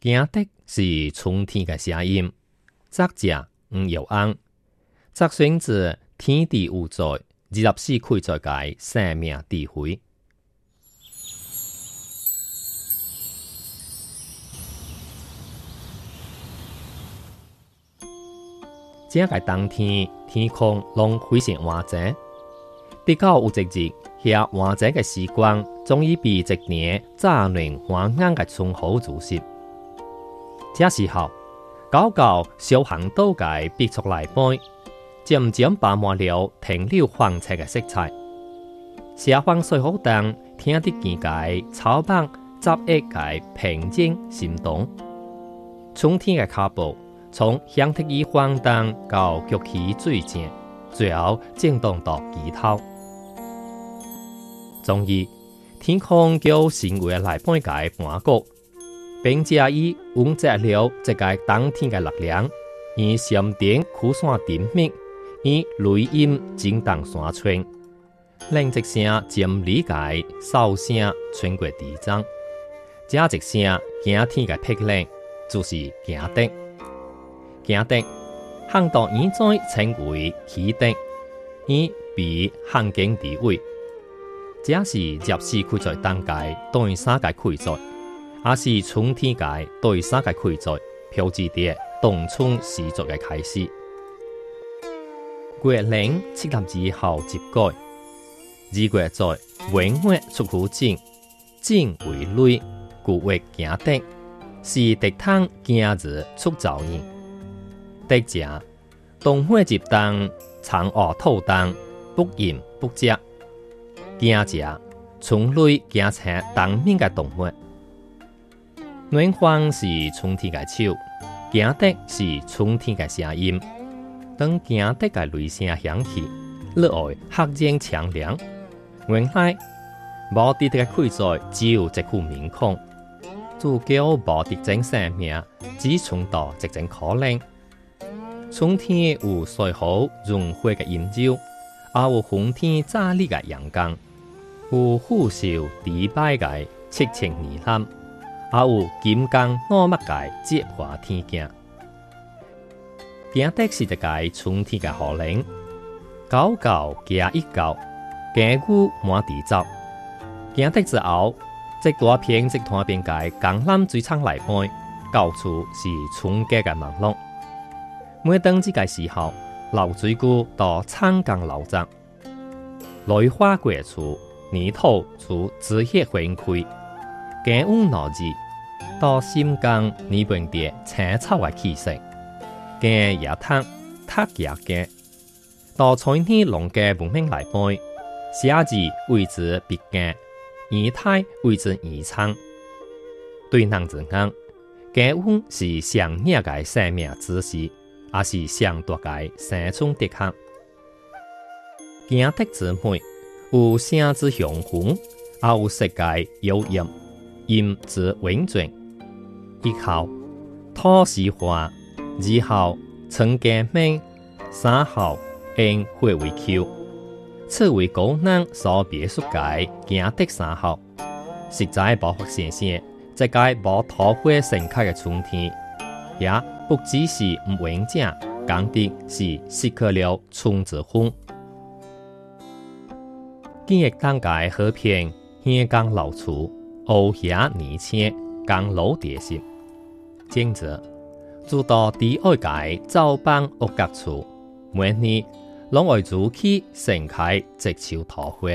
惊的是春天嘅声音，作者唔有安，作选自天地有在，二十四开在界生命智慧。这个冬天，天空拢非常晚泽，直到有一日，遐晚泽嘅时光，终于被一年乍暖还寒嘅春雨如湿。这时候，狗狗小巷道界逼出来背，渐渐爬满了停留黄色嘅色彩。下方水好灯，听得见界草木杂叶界平静心动。春天嘅脚步。从响彻以荒诞到崛起最正，最后震动到枝头。终于，天空叫成为来半界半国，并且以温泽了这个冬天的力量，以闪电驱散点灭，以雷音震动山川，另一声渐理解哨声穿过地中，这一声惊天的霹雳，就是惊的。惊的，汉代以再称为起的，以被汉景地位。这是入世开在当界对三界开在，也是春天界对三界开在，标志着冬春时节的开始。月令七十二号接改，二月在文月出苦正，正为雷，故为行的，是地汤今日出早年。得正，冬花入冬，长卧透冬，不饮不食。惊食，春雷惊醒冬眠嘅动物。暖风是春天的手，惊得是春天的声音。当惊得的雷声响起，热外黑影强凉。原来无敌嘅开在只有一副面孔，主角无敌真生命，只存到一种可能。春天有水好融化的阴照，也有红天乍丽的阳光，有虎啸迪拜的七情二蓝，还有金刚我乜嘅折花天镜。行的是一个春天的河岭，狗狗加一狗，家具满地走。行的之后，即大片即团边界江南水厂来背，到处是春节的忙碌。每当这个时候，流水菇到长江流涨，雷花过处，泥土处枝叶分开，家屋落日，到心江泥边的青草的气息，家也汤，塔也家，到春天农家文明来背，夏字为之别家，二胎为之二仓，对人之讲，家屋是上热嘅生命之时。也是上大界生存的客，行德之美，有生之雄浑，也有世界悠扬，音之温存。一号土石花，二号陈家明，三号因会为 Q，此为高能所别墅界行德三号，实在保护先生，这个无土花盛开的春天，也。不只是唔完整，讲的是失去了春之风。今日当界和平，香港老厝，欧霞年轻，港老叠心。接着，诸多第二界走班屋角厝，每年拢会如期盛开直树桃花，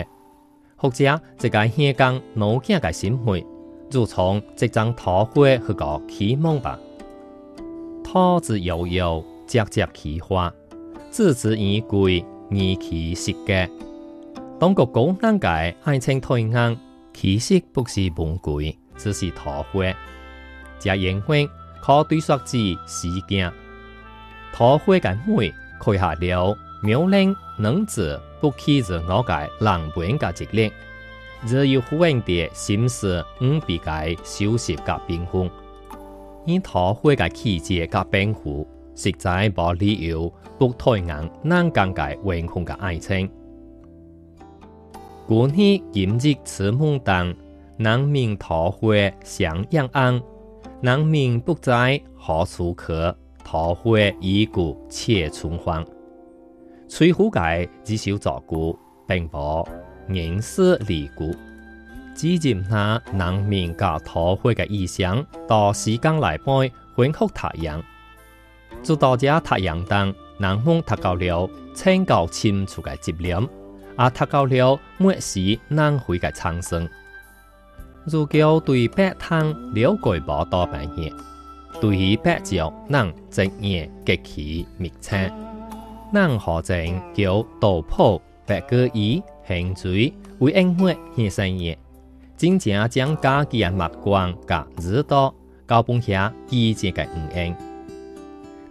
或者一个香港老囝嘅心会，如从这张桃花去个启蒙吧。桃之悠悠，节节开花；自之以贵，宜其实家。当个高难界爱情推行，其实不是玫瑰，只是桃花。这烟花可对说之时间，桃花嘅美，开下了妙龄能子不弃自我嘅浪漫嘅激烈，只有呼应的心思唔比嘅修饰嘅冰封。以桃花嘅气节甲变化，实在无理由不推硬难讲嘅温控嘅爱情。古年今日此梦当，南明桃花相映暗，人民不知何处去，桃花已故且春荒。崔虎界只少照顾，并无人事离故。只接那人民甲桃花嘅意象，到时间来背恢复太阳。做到这太阳灯，人们达到了清高清楚嘅质量，也达到了末时人会嘅产生。如果对白汤了解无多半嘢，对于白酒能直言极其密切。能何证叫道破白歌衣行水为恩惠献身嘢，真正将家己嘅目光甲耳朵交本下记者嘅五恩。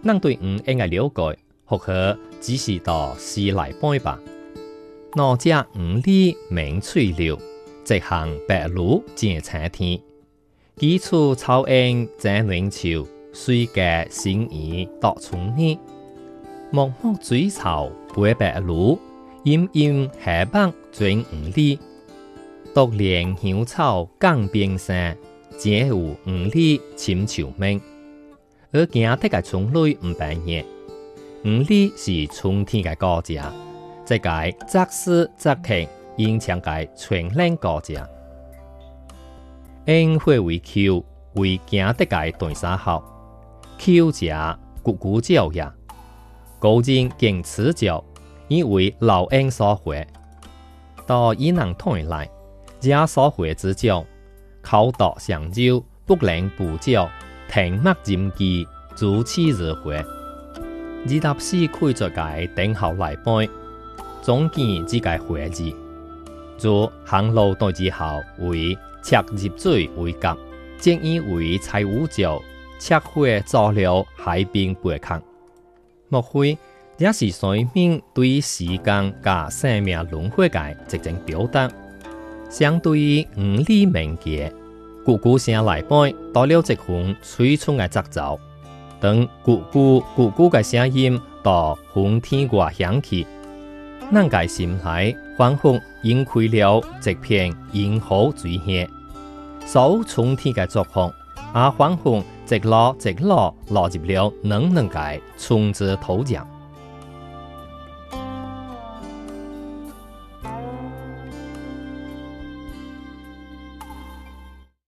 咱对五恩嘅了解，或许只是到时来背吧。哪只五里名翠柳？直行白鹭见青天，几处草恩正冷秋，水隔心意到春泥。默默水草背白鹭，阴阴下北转五里。独怜香草江边山，只有五里深秋明。而行得个春雷唔半夜，五里是春天嘅高价，这个则是则客。因强界全能高价，因会为 Q 为行得界断三号，Q 者咕咕叫呀，高人敬此教，因为老恩所会，到以能团来，家所会之教，考到上州不能不教，停默禁忌，主持日会，二搭四开在界等候来拜，总见只界会字。如行路代之后，为赤入水为甲，正以为财务角，赤火造了海边背坑。莫非也是水面对时间甲生命轮回界直情表达？相对于五里名节，咕咕声来背，到了一份催促的节奏，等咕咕咕咕的声音到风天外响起。咱家心海仿佛迎开了一片银河水线，所有春天嘅祝福，也仿佛一落一落落入了嫩嫩嘅春之土壤。